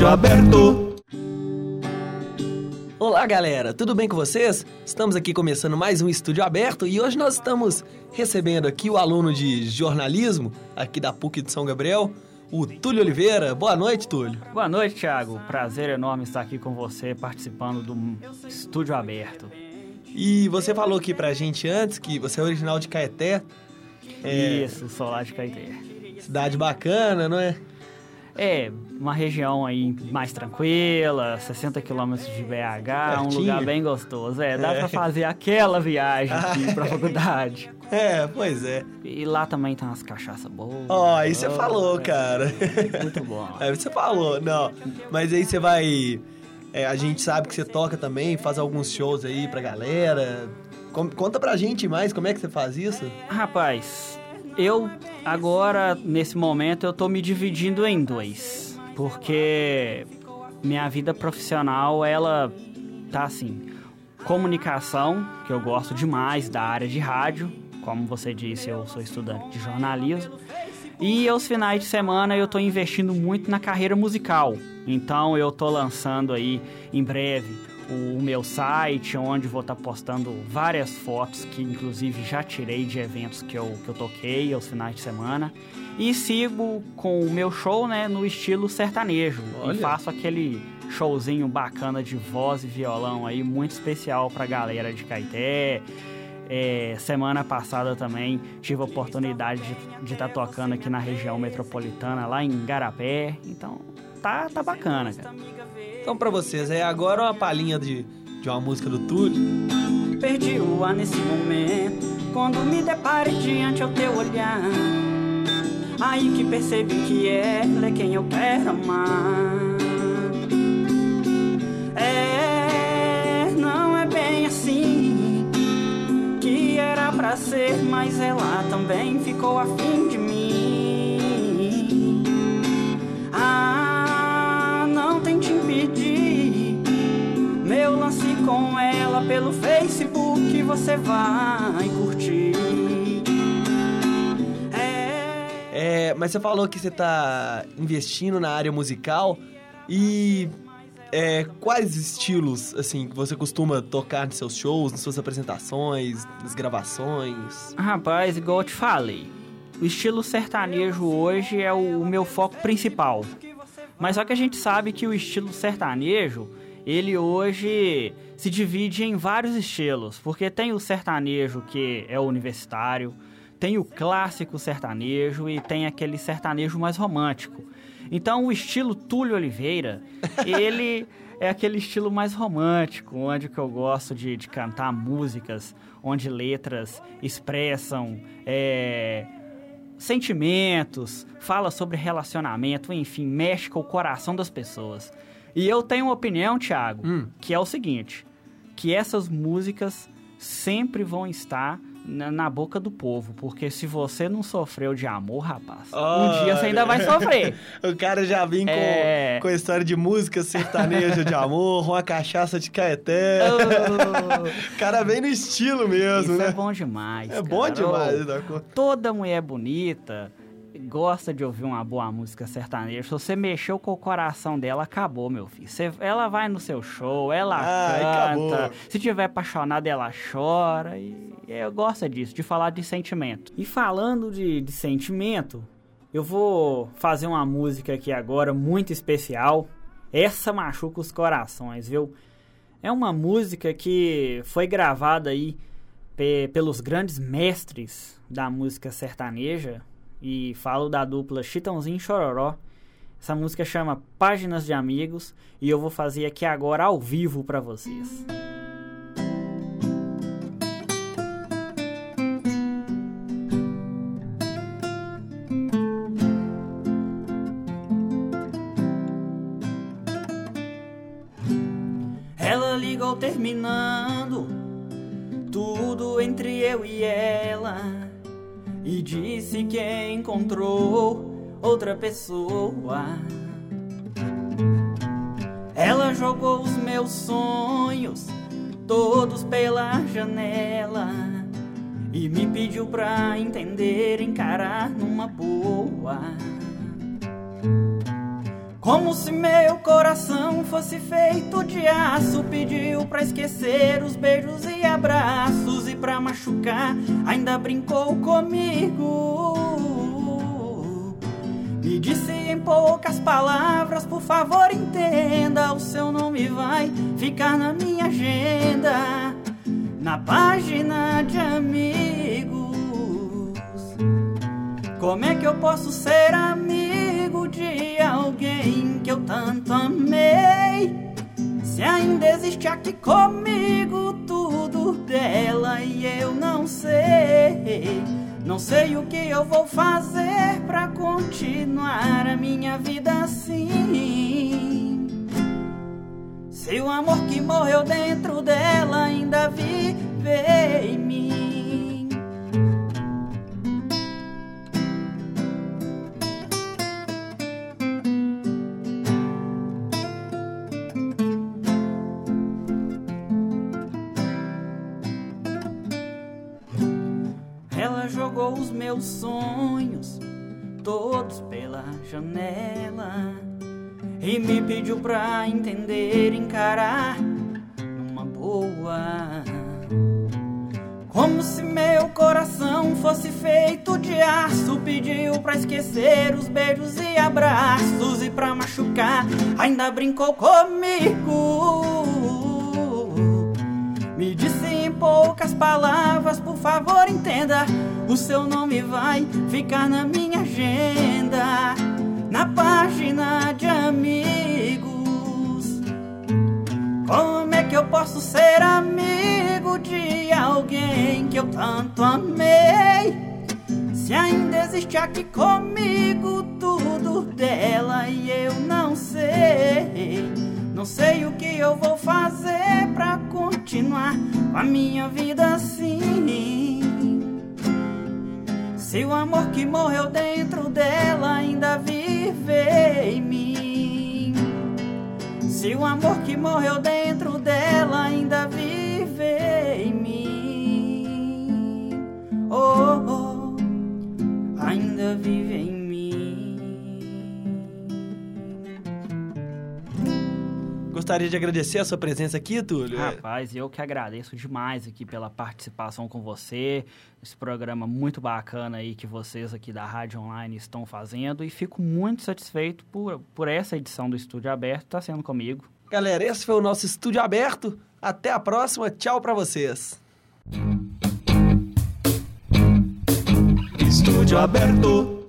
Estúdio Aberto. Olá, galera, tudo bem com vocês? Estamos aqui começando mais um Estúdio Aberto e hoje nós estamos recebendo aqui o aluno de jornalismo aqui da PUC de São Gabriel, o Túlio Oliveira. Boa noite, Túlio. Boa noite, Thiago. Prazer enorme estar aqui com você participando do Estúdio Aberto. E você falou aqui pra gente antes que você é original de Caeté. É... Isso, sou lá de Caeté. Cidade bacana, não é? É, uma região aí mais tranquila, 60 quilômetros de BH, Pertinho. um lugar bem gostoso. É, dá é. pra fazer aquela viagem aqui pra faculdade. É, pois é. E lá também tem umas cachaças boas. Ó, oh, aí você falou, é. cara. Muito bom. Aí você falou, não. Mas aí você vai. É, a gente sabe que você toca também, faz alguns shows aí pra galera. Conta pra gente mais como é que você faz isso. Rapaz, eu agora, nesse momento, eu tô me dividindo em dois. Porque minha vida profissional, ela tá assim. Comunicação, que eu gosto demais da área de rádio. Como você disse, eu sou estudante de jornalismo. E aos finais de semana eu tô investindo muito na carreira musical. Então eu tô lançando aí em breve o meu site, onde vou estar tá postando várias fotos que inclusive já tirei de eventos que eu, que eu toquei aos finais de semana. E sigo com o meu show né, no estilo sertanejo. Olha. E faço aquele showzinho bacana de voz e violão aí, muito especial pra galera de Caeté. É, semana passada também tive a oportunidade de estar tá tocando aqui na região metropolitana, lá em Garapé. Então, tá, tá bacana, cara. Então, pra vocês, é agora uma palhinha de, de uma música do Túlio. Perdi o ar nesse momento, quando me depare diante ao teu olhar. Aí que percebi que ela é quem eu quero amar. É, não é bem assim que era pra ser, mas ela também ficou afim você vai curtir. É... é, mas você falou que você tá investindo na área musical e é, quais estilos, assim, você costuma tocar nos seus shows, nas suas apresentações, nas gravações? Rapaz, igual eu te falei, o estilo sertanejo hoje é o, o meu foco principal. Mas só que a gente sabe que o estilo sertanejo ele hoje se divide em vários estilos, porque tem o sertanejo que é o universitário, tem o clássico sertanejo e tem aquele sertanejo mais romântico. Então o estilo Túlio Oliveira, ele é aquele estilo mais romântico, onde que eu gosto de, de cantar músicas, onde letras expressam é, sentimentos, fala sobre relacionamento, enfim, mexe com o coração das pessoas. E eu tenho uma opinião, Thiago, hum. que é o seguinte: que essas músicas sempre vão estar na, na, boca do povo, porque se você não sofreu de amor, rapaz, oh, um dia você ainda vai sofrer. o cara já vem é... com, com a história de música sertaneja de amor, uma cachaça de caeté. Oh. o cara vem no estilo mesmo, Isso né? é bom demais. É cara. bom demais. Oh, toda mulher bonita gosta de ouvir uma boa música sertaneja, se você mexeu com o coração dela, acabou, meu filho. Você, ela vai no seu show, ela ah, canta. Acabou. Se tiver apaixonada, ela chora. E eu gosto disso, de falar de sentimento. E falando de, de sentimento, eu vou fazer uma música aqui agora muito especial. Essa machuca os corações, viu? É uma música que foi gravada aí pelos grandes mestres da música sertaneja, e falo da dupla Chitãozinho e Chororó. Essa música chama Páginas de Amigos e eu vou fazer aqui agora ao vivo para vocês. Ela ligou terminando tudo entre eu e ela e disse que encontrou outra pessoa. Ela jogou os meus sonhos todos pela janela e me pediu pra entender, encarar numa boa. Como se meu coração fosse feito de aço, pediu pra esquecer os beijos e abraços e pra machucar, ainda brincou comigo. Me disse em poucas palavras, por favor entenda, o seu nome vai ficar na minha agenda, na página de amigos. Como é que eu posso ser tanto amei? Se ainda existe aqui comigo tudo dela e eu não sei. Não sei o que eu vou fazer pra continuar a minha vida assim. Se o amor que morreu dentro dela ainda vive em mim. Os meus sonhos todos pela janela e me pediu pra entender, encarar numa boa. Como se meu coração fosse feito de aço, pediu pra esquecer os beijos e abraços e pra machucar, ainda brincou comigo. Me disse poucas palavras, por favor entenda. O seu nome vai ficar na minha agenda, na página de amigos. Como é que eu posso ser amigo de alguém que eu tanto amei? Se ainda existe aqui comigo tudo dela e eu não sei. Não sei o que eu vou fazer a minha vida assim. Se o amor que morreu dentro dela ainda vive em mim. Se o amor que morreu dentro dela ainda vive em mim. Oh, Gostaria de agradecer a sua presença aqui, Túlio. Rapaz, eu que agradeço demais aqui pela participação com você, esse programa muito bacana aí que vocês aqui da Rádio Online estão fazendo e fico muito satisfeito por, por essa edição do Estúdio Aberto estar sendo comigo. Galera, esse foi o nosso Estúdio Aberto. Até a próxima. Tchau pra vocês. Estúdio aberto.